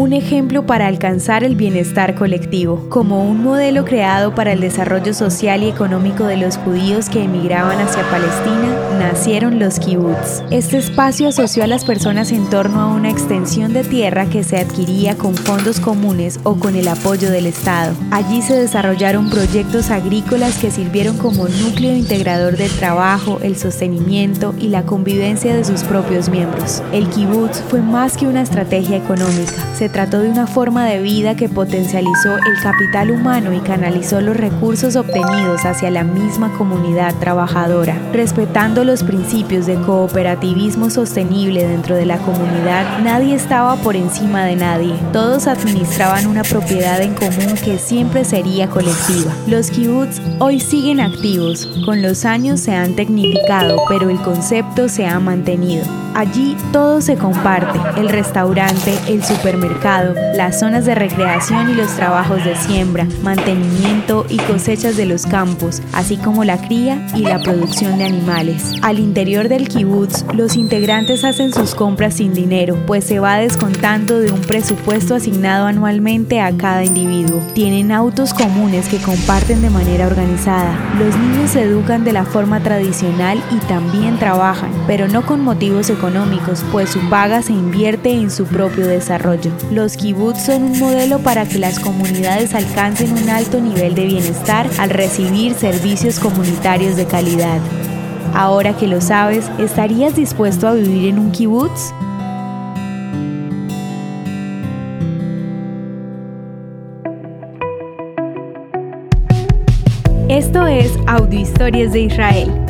un ejemplo para alcanzar el bienestar colectivo, como un modelo creado para el desarrollo social y económico de los judíos que emigraban hacia Palestina, nacieron los kibbutz. Este espacio asoció a las personas en torno a una extensión de tierra que se adquiría con fondos comunes o con el apoyo del Estado. Allí se desarrollaron proyectos agrícolas que sirvieron como núcleo integrador del trabajo, el sostenimiento y la convivencia de sus propios miembros. El kibbutz fue más que una estrategia económica, trató de una forma de vida que potencializó el capital humano y canalizó los recursos obtenidos hacia la misma comunidad trabajadora. Respetando los principios de cooperativismo sostenible dentro de la comunidad, nadie estaba por encima de nadie. Todos administraban una propiedad en común que siempre sería colectiva. Los kibbutz hoy siguen activos, con los años se han tecnificado, pero el concepto se ha mantenido. Allí todo se comparte, el restaurante, el supermercado, las zonas de recreación y los trabajos de siembra, mantenimiento y cosechas de los campos, así como la cría y la producción de animales. Al interior del kibutz, los integrantes hacen sus compras sin dinero, pues se va descontando de un presupuesto asignado anualmente a cada individuo. Tienen autos comunes que comparten de manera organizada. Los niños se educan de la forma tradicional y también trabajan, pero no con motivos económicos pues su paga se invierte en su propio desarrollo. Los kibbutz son un modelo para que las comunidades alcancen un alto nivel de bienestar al recibir servicios comunitarios de calidad. Ahora que lo sabes, ¿estarías dispuesto a vivir en un kibbutz? Esto es Audio Historias de Israel